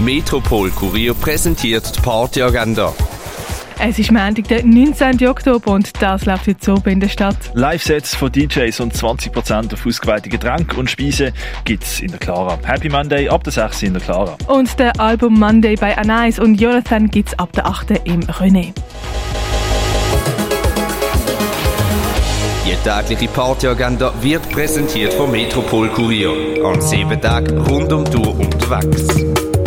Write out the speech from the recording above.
Metropol Kurier präsentiert die Partyagenda. Es ist Montag, der 19. Oktober und das läuft jetzt so in der Stadt. Live-Sets von DJs und 20% auf ausgewählte Getränke und Speisen gibt's in der Clara. Happy Monday ab der 6. in der Clara. Und der Album Monday bei Anais und Jonathan gibt's ab der 8. im René. Die tägliche Partyagenda wird präsentiert vom Metropol Kurier. An sieben Tagen rund um die Uhr unterwegs.